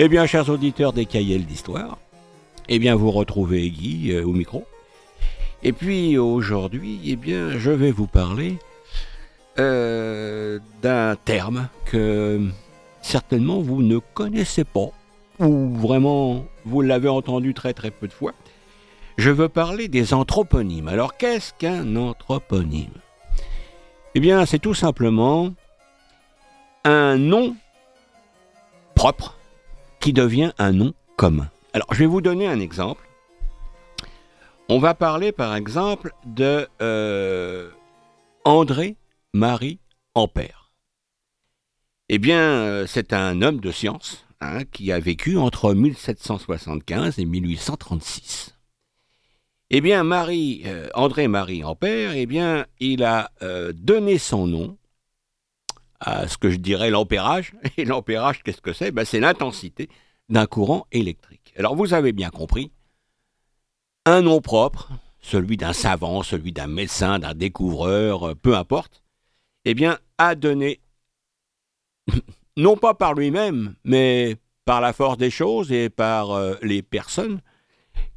Eh bien, chers auditeurs des cahiers d'histoire, eh bien, vous retrouvez Guy euh, au micro. Et puis aujourd'hui, eh bien, je vais vous parler euh, d'un terme que certainement vous ne connaissez pas, ou vraiment vous l'avez entendu très très peu de fois. Je veux parler des anthroponymes. Alors qu'est-ce qu'un anthroponyme? Eh bien, c'est tout simplement un nom propre qui devient un nom commun. Alors, je vais vous donner un exemple. On va parler par exemple de euh, André Marie Ampère. Eh bien, euh, c'est un homme de science hein, qui a vécu entre 1775 et 1836. Eh bien, Marie, euh, André Marie Ampère, eh bien, il a donné son nom à ce que je dirais l'ampérage. Et l'ampérage, qu'est-ce que c'est? Ben, C'est l'intensité d'un courant électrique. Alors vous avez bien compris, un nom propre, celui d'un savant, celui d'un médecin, d'un découvreur, euh, peu importe, eh bien, a donné, non pas par lui-même, mais par la force des choses et par euh, les personnes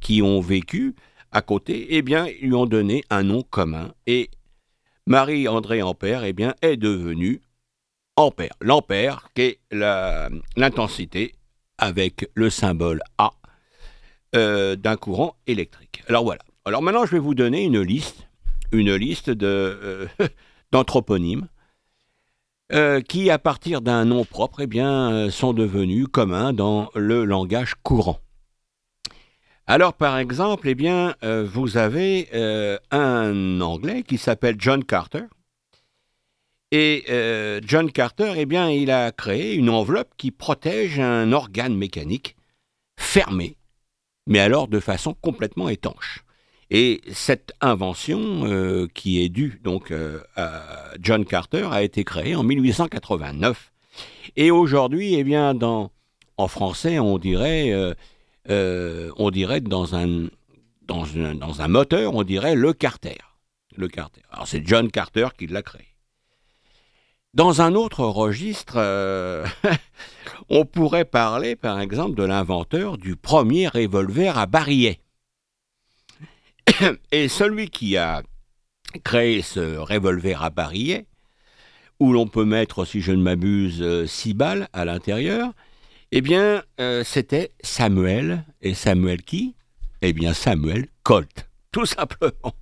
qui ont vécu à côté, eh bien, lui ont donné un nom commun. Et Marie-André Ampère, eh bien, est devenue ampère. L'ampère, qui est l'intensité avec le symbole A euh, d'un courant électrique. Alors voilà. Alors maintenant, je vais vous donner une liste, une liste euh, d'anthroponymes euh, qui, à partir d'un nom propre, eh bien, sont devenus communs dans le langage courant. Alors, par exemple, eh bien, vous avez un Anglais qui s'appelle John Carter, et euh, John Carter, eh bien, il a créé une enveloppe qui protège un organe mécanique fermé, mais alors de façon complètement étanche. Et cette invention, euh, qui est due donc euh, à John Carter, a été créée en 1889. Et aujourd'hui, eh bien, dans, en français, on dirait, on dirait dans un, dans, un, dans un moteur, on dirait le Carter. Le Carter. Alors c'est John Carter qui l'a créé. Dans un autre registre, euh, on pourrait parler par exemple de l'inventeur du premier revolver à barillet. Et celui qui a créé ce revolver à barillet, où l'on peut mettre, si je ne m'abuse, euh, six balles à l'intérieur, eh bien, euh, c'était Samuel. Et Samuel qui? Eh bien, Samuel Colt, tout simplement.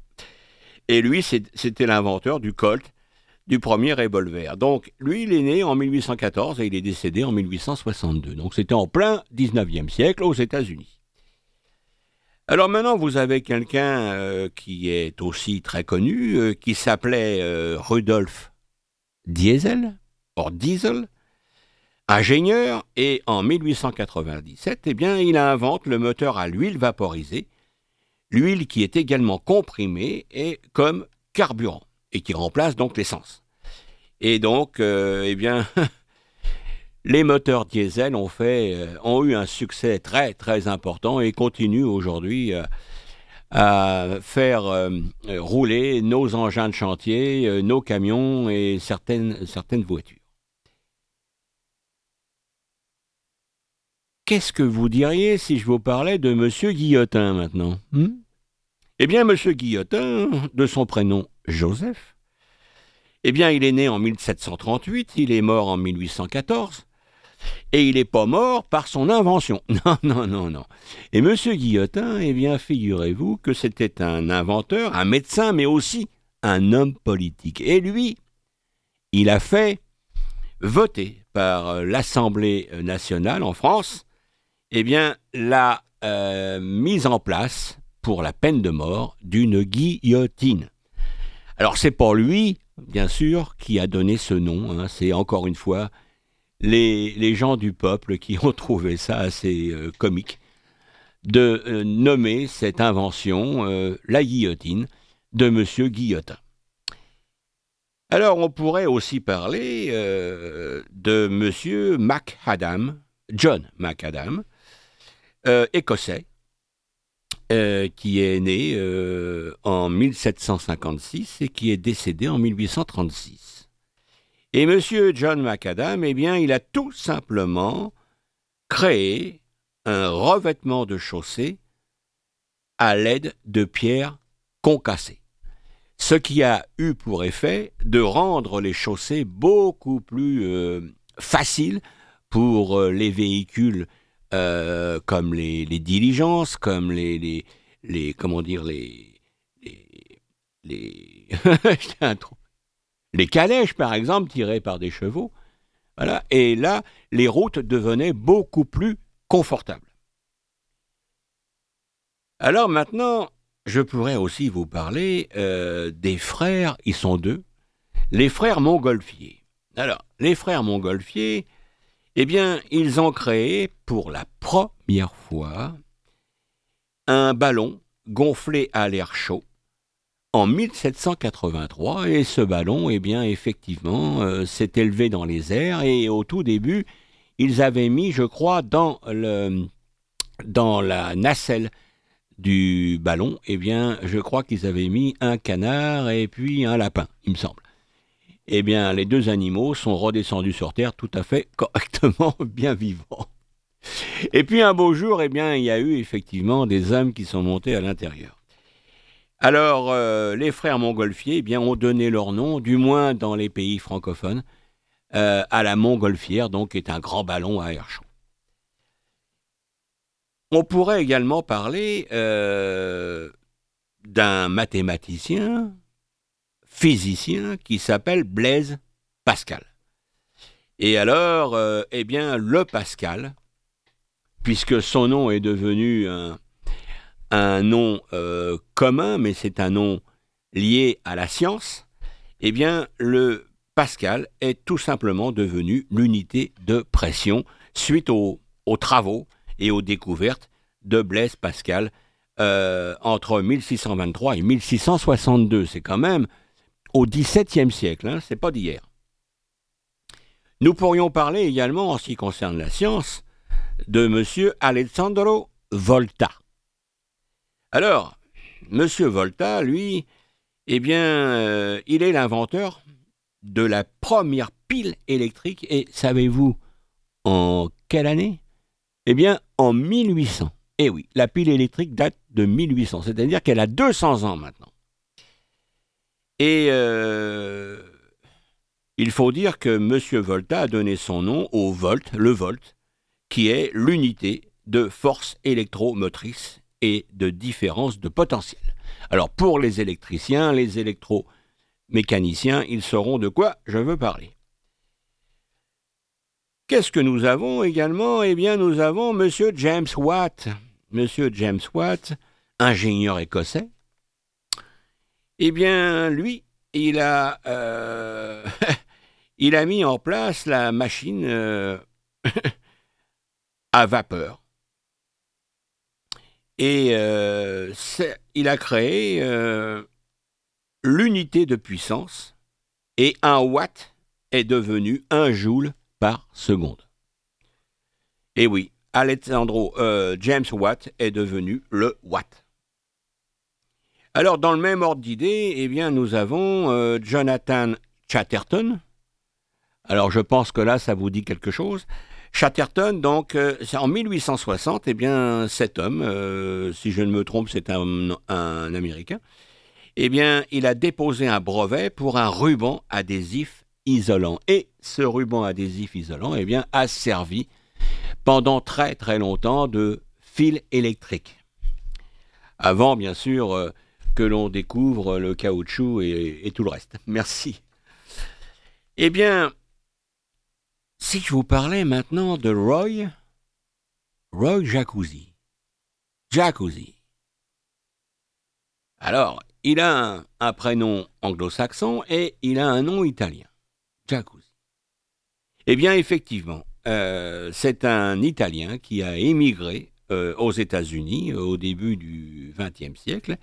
Et lui, c'était l'inventeur du Colt du premier revolver. Donc, lui, il est né en 1814 et il est décédé en 1862. Donc, c'était en plein 19e siècle aux États-Unis. Alors maintenant, vous avez quelqu'un euh, qui est aussi très connu, euh, qui s'appelait euh, Rudolf Diesel, or Diesel, ingénieur, et en 1897, eh bien, il invente le moteur à l'huile vaporisée, l'huile qui est également comprimée et comme carburant et qui remplace donc l'essence. Et donc, euh, eh bien, les moteurs diesel ont, fait, euh, ont eu un succès très très important et continuent aujourd'hui euh, à faire rouler nos engins de chantier, nos camions et certaines, voitures. Qu'est-ce que vous diriez si je vous parlais de M. Guillotin maintenant? Hmm? Eh bien, M. Guillotin, de son prénom Joseph, eh bien, il est né en 1738, il est mort en 1814, et il n'est pas mort par son invention. Non, non, non, non. Et M. Guillotin, eh bien, figurez-vous que c'était un inventeur, un médecin, mais aussi un homme politique. Et lui, il a fait voter par l'Assemblée nationale en France, eh bien, la euh, mise en place pour la peine de mort d'une guillotine. Alors c'est pas lui, bien sûr, qui a donné ce nom. Hein. C'est encore une fois les, gens du peuple qui ont trouvé ça assez euh, comique de euh, nommer cette invention euh, la guillotine de M. Guillotin. Alors on pourrait aussi parler de M. MacAdam, John MacAdam, écossais, euh, qui est né euh, en 1756 et qui est décédé en 1836. Et M. John Macadam, eh bien, il a tout simplement créé un revêtement de chaussée à l'aide de pierres concassées, ce qui a eu pour effet de rendre les chaussées beaucoup plus euh, faciles pour les véhicules euh, comme les, diligences, comme les, les, comment dire les les les calèches par exemple tirées par des chevaux. Voilà. Et là, les routes devenaient beaucoup plus confortables. Alors maintenant, je pourrais aussi vous parler euh, des frères, ils sont deux, les frères Montgolfier. Alors, les frères Montgolfier, eh bien, ils ont créé pour la première fois un ballon gonflé à l'air chaud en 1783 et ce ballon, eh bien, effectivement, euh, s'est élevé dans les airs. Et au tout début, ils avaient mis, je crois, dans, dans la nacelle du ballon, eh bien, je crois qu'ils avaient mis un canard et puis un lapin, il me semble eh bien, les deux animaux sont redescendus sur Terre tout à fait correctement, bien vivants. Et puis un beau jour, eh bien, il y a eu effectivement des hommes qui sont montés à l'intérieur. Alors, euh, les frères Montgolfier eh bien, ont donné leur nom, du moins dans les pays francophones, euh, à la Montgolfière, donc qui est un grand ballon à air chaud. On pourrait également parler euh, d'un mathématicien physicien qui s'appelle Blaise Pascal. Et alors, euh, eh bien, le Pascal, puisque son nom est devenu un, nom euh, commun, mais c'est un nom lié à la science, eh bien, le Pascal est tout simplement devenu l'unité de pression suite aux, travaux et aux découvertes de Blaise Pascal euh, entre 1623 et 1662. C'est quand même au XVIIe siècle, hein, c'est pas d'hier. Nous pourrions parler également, en ce qui concerne la science, de M. Alessandro Volta. Alors, M. Volta, lui, eh bien, euh, il est l'inventeur de la première pile électrique, et savez-vous en quelle année? Eh bien, en 1800. Eh oui, la pile électrique date de 1800, c'est-à-dire qu'elle a 200 ans maintenant. Et euh, il faut dire que M. Volta a donné son nom au volt, le volt, qui est l'unité de force électromotrice et de différence de potentiel. Alors pour les électriciens, les électromécaniciens, ils sauront de quoi je veux parler. Qu'est-ce que nous avons également? Eh bien, nous avons M. James Watt. M. James Watt, ingénieur écossais, eh bien, lui, il a, euh, il a mis en place la machine euh, à vapeur. Et euh, il a créé l'unité de puissance et un watt est devenu un joule par seconde. Et oui, Alessandro James Watt est devenu le watt. Alors, dans le même ordre d'idée, eh bien, nous avons euh, Jonathan Chatterton. Alors, je pense que là, ça vous dit quelque chose. Chatterton, donc, euh, en 1860, eh bien, cet homme, euh, si je ne me trompe, c'est un, un, Américain, eh bien, il a déposé un brevet pour un ruban adhésif isolant. Et ce ruban adhésif isolant, eh bien, a servi pendant très très longtemps de fil électrique. Avant, bien sûr, que l'on découvre le caoutchouc et, tout le reste. Merci. Eh bien, si je vous parlais maintenant de Roy, Roy Jacuzzi. Jacuzzi. Alors, il a un, prénom anglo-saxon et il a un nom italien. Jacuzzi. Eh bien, effectivement, euh, c'est un Italien qui a émigré euh, aux États-Unis au début du XXe siècle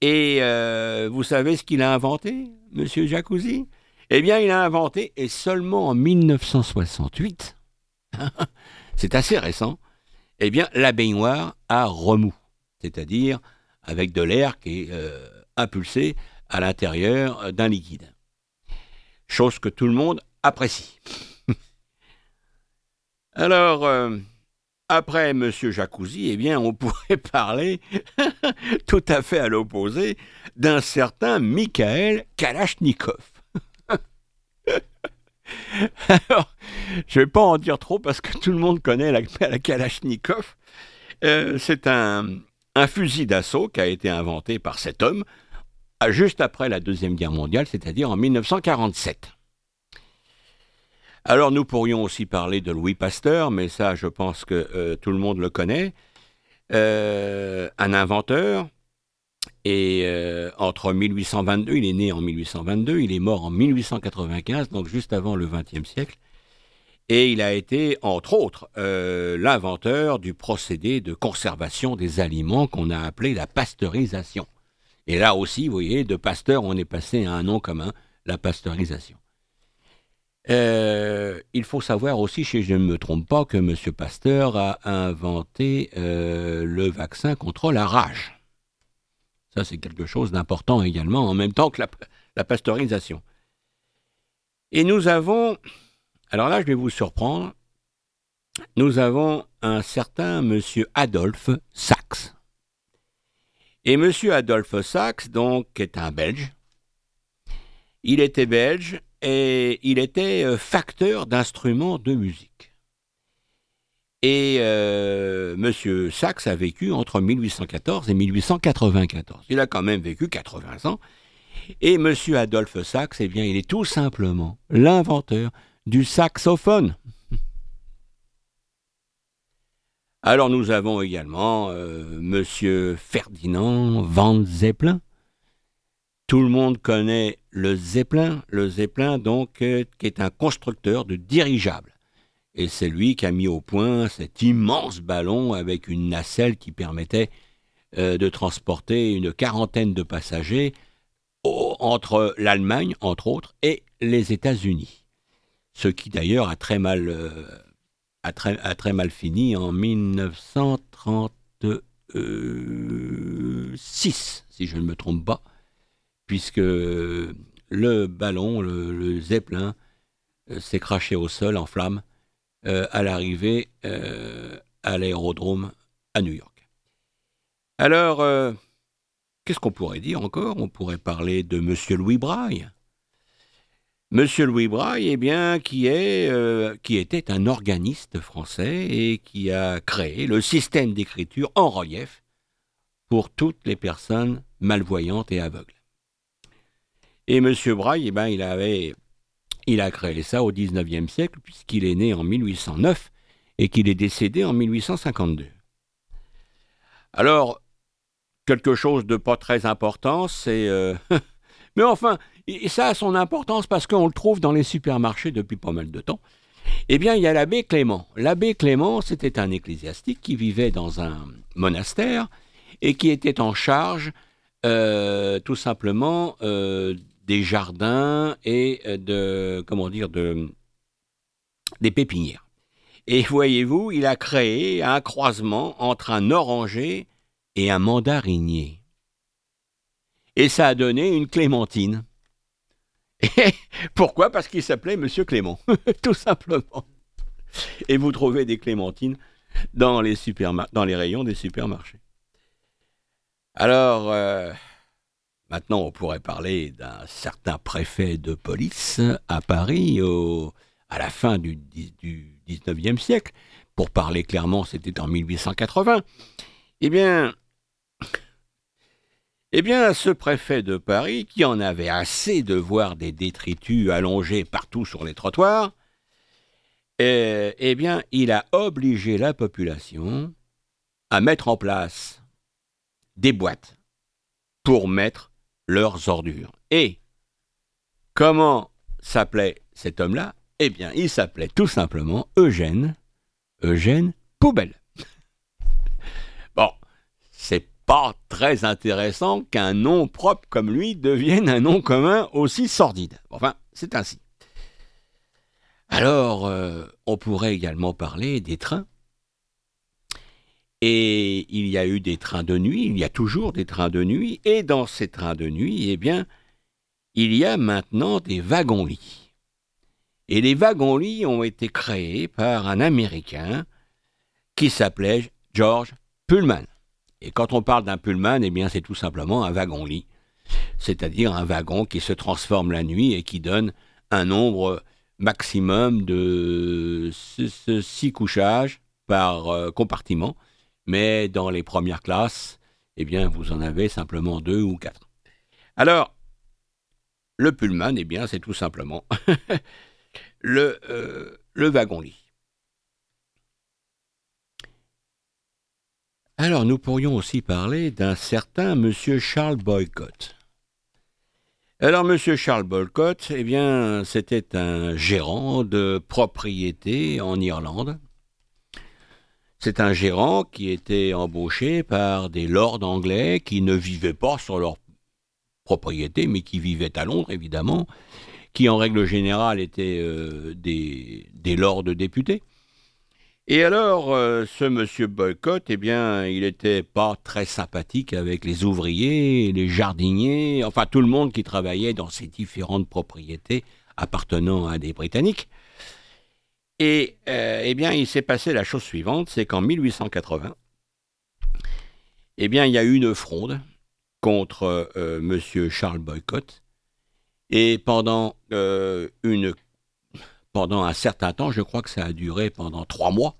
et euh, vous savez ce qu'il a inventé, Monsieur Jacuzzi? Eh bien, il a inventé, et seulement en 1968, c'est assez récent, eh bien, la baignoire à remous, c'est-à-dire avec de l'air qui est euh, impulsé à l'intérieur d'un liquide. Chose que tout le monde apprécie. Alors, euh, après M. Jacuzzi, eh bien, on pourrait parler tout à fait à l'opposé d'un certain Mikhail Kalachnikov. Alors, je ne vais pas en dire trop parce que tout le monde connaît la, Kalachnikov. Euh, c'est un fusil d'assaut qui a été inventé par cet homme juste après la Deuxième Guerre mondiale, c'est-à-dire en 1947. Alors nous pourrions aussi parler de Louis Pasteur, mais ça je pense que euh, tout le monde le connaît. Euh, un inventeur, et euh, entre 1822, il est né en 1822, il est mort en 1895, donc juste avant le XXe siècle. Et il a été, entre autres, l'inventeur du procédé de conservation des aliments qu'on a appelé la pasteurisation. Et là aussi, vous voyez, de Pasteur, on est passé à un nom commun, la pasteurisation. Euh, il faut savoir aussi, si je ne me trompe pas, que M. Pasteur a inventé euh, le vaccin contre la rage. Ça, c'est quelque chose d'important également, en même temps que la, pasteurisation. Et nous avons, alors là, je vais vous surprendre, nous avons un certain M. Adolphe Sachs. Et M. Adolphe Sachs, donc, est un Belge. Il était belge et il était euh, facteur d'instruments de musique. Et euh, M. Sachs a vécu entre 1814 et 1894. Il a quand même vécu 80 ans. Et M. Adolphe Sachs, eh bien, il est tout simplement l'inventeur du saxophone. Alors nous avons également euh, M. Ferdinand Van Zeppelin, tout le monde connaît le Zeppelin, le Zeppelin donc euh, qui est un constructeur de dirigeables. Et c'est lui qui a mis au point cet immense ballon avec une nacelle qui permettait euh, de transporter une quarantaine de passagers entre l'Allemagne, entre autres, et les États-Unis. Ce qui d'ailleurs a euh, a très mal fini en 1936, si je ne me trompe pas puisque le ballon, le, Zeppelin, euh, s'est craché au sol en flammes euh, à l'arrivée euh, à l'aérodrome à New York. Alors, qu'est-ce qu'on pourrait dire encore? On pourrait parler de M. Louis Braille. Monsieur Louis Braille, eh bien, qui, est, qui était un organiste français et qui a créé le système d'écriture en relief pour toutes les personnes malvoyantes et aveugles. Et M. Braille, eh ben, il, avait, il a créé ça au XIXe siècle, puisqu'il est né en 1809 et qu'il est décédé en 1852. Alors, quelque chose de pas très important, c'est... Euh, mais enfin, ça a son importance parce qu'on le trouve dans les supermarchés depuis pas mal de temps. Eh bien, il y a l'abbé Clément. L'abbé Clément, c'était un ecclésiastique qui vivait dans un monastère et qui était en charge, euh, tout simplement, euh, des jardins et euh, de, comment dire, de, des pépinières. Et voyez-vous, il a créé un croisement entre un oranger et un mandarinier. Et ça a donné une clémentine. Pourquoi? Parce qu'il s'appelait Monsieur Clément, tout simplement. Et vous trouvez des clémentines dans les, dans les rayons des supermarchés. Alors, euh, Maintenant, on pourrait parler d'un certain préfet de police à Paris à la fin du, du 19e siècle. Pour parler clairement, c'était en 1880. Eh bien, eh bien, ce préfet de Paris, qui en avait assez de voir des détritus allongés partout sur les trottoirs, eh, eh bien, il a obligé la population à mettre en place des boîtes pour mettre leurs ordures. Et comment s'appelait cet homme-là? Eh bien, il s'appelait tout simplement Eugène, Eugène Poubelle. bon, c'est pas très intéressant qu'un nom propre comme lui devienne un nom commun aussi sordide. Enfin, c'est ainsi. Alors, euh, on pourrait également parler des trains. Et il y a eu des trains de nuit, il y a toujours des trains de nuit, et dans ces trains de nuit, eh bien, il y a maintenant des wagons-lits. Et les wagons-lits ont été créés par un Américain qui s'appelait George Pullman. Et quand on parle d'un Pullman, eh bien c'est tout simplement un wagon-lit, c'est-à-dire un wagon qui se transforme la nuit et qui donne un nombre maximum de six couchages par euh, compartiment, mais dans les premières classes, eh bien vous en avez simplement deux ou quatre. Alors, le Pullman, eh bien c'est tout simplement le, euh, wagon-lit. Alors nous pourrions aussi parler d'un certain monsieur Charles Boycott. Alors monsieur Charles Boycott, eh bien c'était un gérant de propriété en Irlande. C'est un gérant qui était embauché par des lords anglais qui ne vivaient pas sur leur propriété, mais qui vivaient à Londres évidemment, qui en règle générale étaient euh, des, lords députés. Et alors, euh, ce monsieur Boycott, eh bien, il n'était pas très sympathique avec les ouvriers, les jardiniers, enfin tout le monde qui travaillait dans ces différentes propriétés appartenant à des Britanniques. Et euh, eh bien, il s'est passé la chose suivante, c'est qu'en 1880, eh bien, il y a eu une fronde contre euh, monsieur Charles Boycott. Et pendant une pendant un certain temps, je crois que ça a duré pendant trois mois,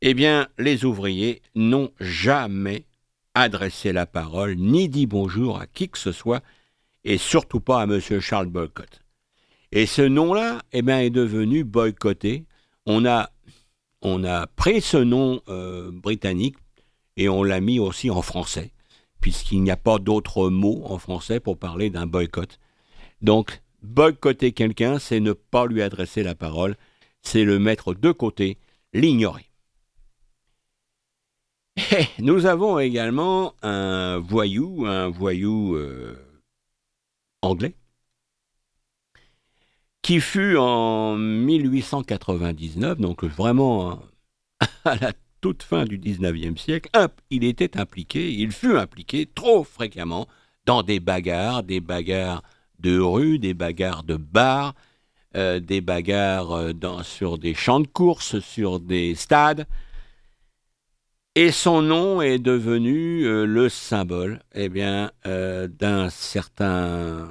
eh bien, les ouvriers n'ont jamais adressé la parole ni dit bonjour à qui que ce soit, et surtout pas à M. Charles Boycott. Et ce nom-là, eh bien, est devenu boycotté. On a, pris ce nom euh, britannique et on l'a mis aussi en français, puisqu'il n'y a pas d'autre mot en français pour parler d'un boycott. Donc, Boycotter quelqu'un, c'est ne pas lui adresser la parole, c'est le mettre de côté, l'ignorer. nous avons également un voyou, un voyou euh, anglais, qui fut en 1899, donc vraiment à la toute fin du 19e siècle, il était impliqué, il fut impliqué trop fréquemment dans des bagarres, des bagarres de rue, des bagarres de bar, euh, des bagarres euh, sur des champs de course, sur des stades. Et son nom est devenu euh, le symbole eh bien, d'un certain,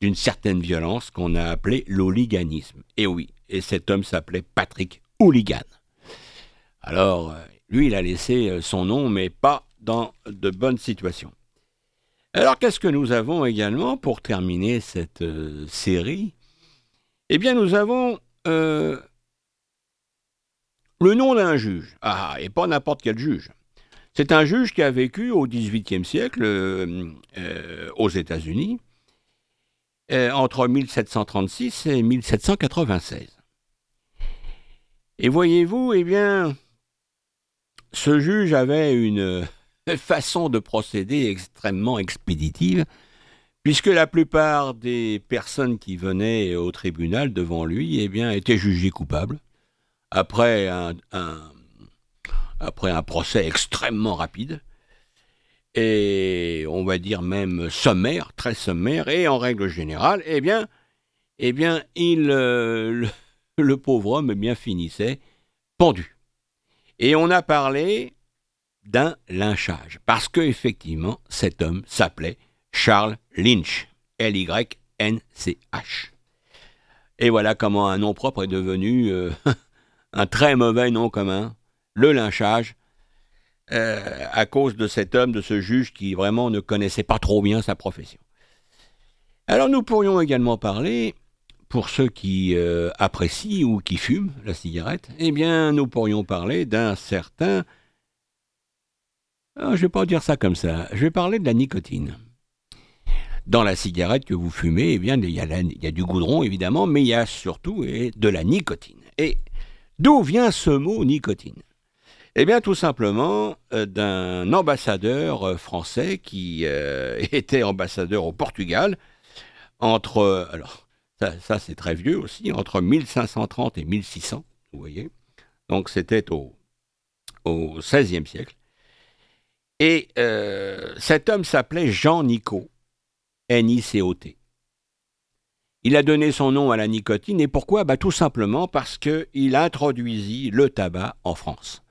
d'une certaine violence qu'on a appelée l'hooliganisme. Et oui, et cet homme s'appelait Patrick Hooligan. Alors, lui, il a laissé son nom, mais pas dans de bonnes situations. Alors qu'est-ce que nous avons également pour terminer cette euh, série? Eh bien nous avons euh, le nom d'un juge. Ah, et pas n'importe quel juge. C'est un juge qui a vécu au XVIIIe siècle euh, aux États-Unis entre 1736 et 1796. Et voyez-vous, eh bien, ce juge avait une façon de procéder extrêmement expéditive, puisque la plupart des personnes qui venaient au tribunal devant lui eh bien, étaient jugées coupables après un procès extrêmement rapide et on va dire même sommaire, très sommaire, et en règle générale, eh bien, eh bien, euh, le, pauvre homme eh bien, finissait pendu. Et on a parlé d'un lynchage. Parce que effectivement, cet homme s'appelait Charles Lynch. L-Y-N-C-H. Et voilà comment un nom propre est devenu euh, un très mauvais nom commun, le lynchage, euh, à cause de cet homme, de ce juge qui vraiment ne connaissait pas trop bien sa profession. Alors nous pourrions également parler, pour ceux qui euh, apprécient ou qui fument la cigarette, eh bien nous pourrions parler d'un certain ah, je ne vais pas dire ça comme ça. Je vais parler de la nicotine. Dans la cigarette que vous fumez, eh bien, il y, a du goudron évidemment, mais il y a surtout de la nicotine. Et d'où vient ce mot nicotine? Eh bien, tout simplement euh, d'un ambassadeur euh, français qui euh, était ambassadeur au Portugal entre, alors ça, c'est très vieux aussi, entre 1530 et 1600, vous voyez. Donc c'était au, XVIe siècle. Et cet homme s'appelait Jean Nicot, N-I-C-O-T. Il a donné son nom à la nicotine et pourquoi? Bah, Tout simplement parce qu'il introduisit le tabac en France.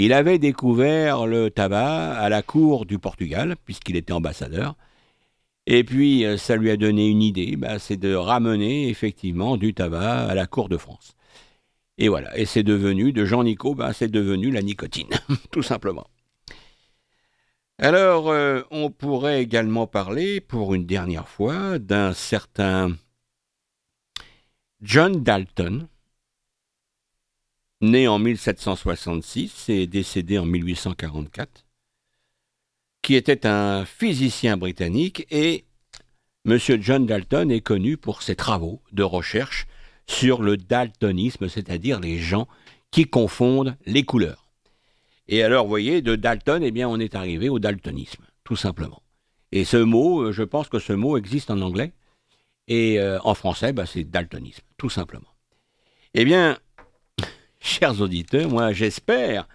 Il avait découvert le tabac à la cour du Portugal, puisqu'il était ambassadeur. Et puis, euh, ça lui a donné une idée, bah, c'est de ramener effectivement du tabac à la cour de France. Et voilà, et c'est devenu, de Jean Nico, bah, c'est devenu la nicotine, tout simplement. Alors, euh, on pourrait également parler, pour une dernière fois, d'un certain John Dalton, né en 1766 et décédé en 1844, qui était un physicien britannique et M. John Dalton est connu pour ses travaux de recherche sur le daltonisme, c'est-à-dire les gens qui confondent les couleurs. Et alors, vous voyez, de Dalton, eh bien, on est arrivé au daltonisme, tout simplement. Et ce mot, euh, je pense que ce mot existe en anglais. Et euh, en français, bah, c'est daltonisme, tout simplement. Eh bien, chers auditeurs, moi, j'espère,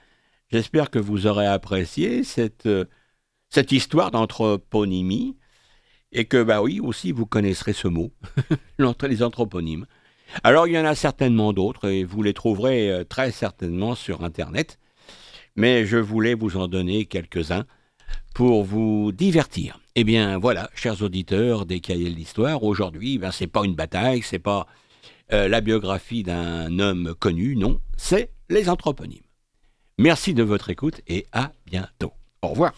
j'espère que vous aurez apprécié cette, euh, cette histoire d'anthroponymie et que, bah oui, aussi, vous connaisserez ce mot, les anthroponymes. Alors, il y en a certainement d'autres et vous les trouverez très certainement sur Internet mais je voulais vous en donner quelques-uns pour vous divertir. Eh bien, voilà, chers auditeurs des cahiers de l'histoire, aujourd'hui, ben, c'est pas une bataille, c'est pas euh, la biographie d'un homme connu, non, c'est les anthroponymes. Merci de votre écoute et à bientôt. Au revoir.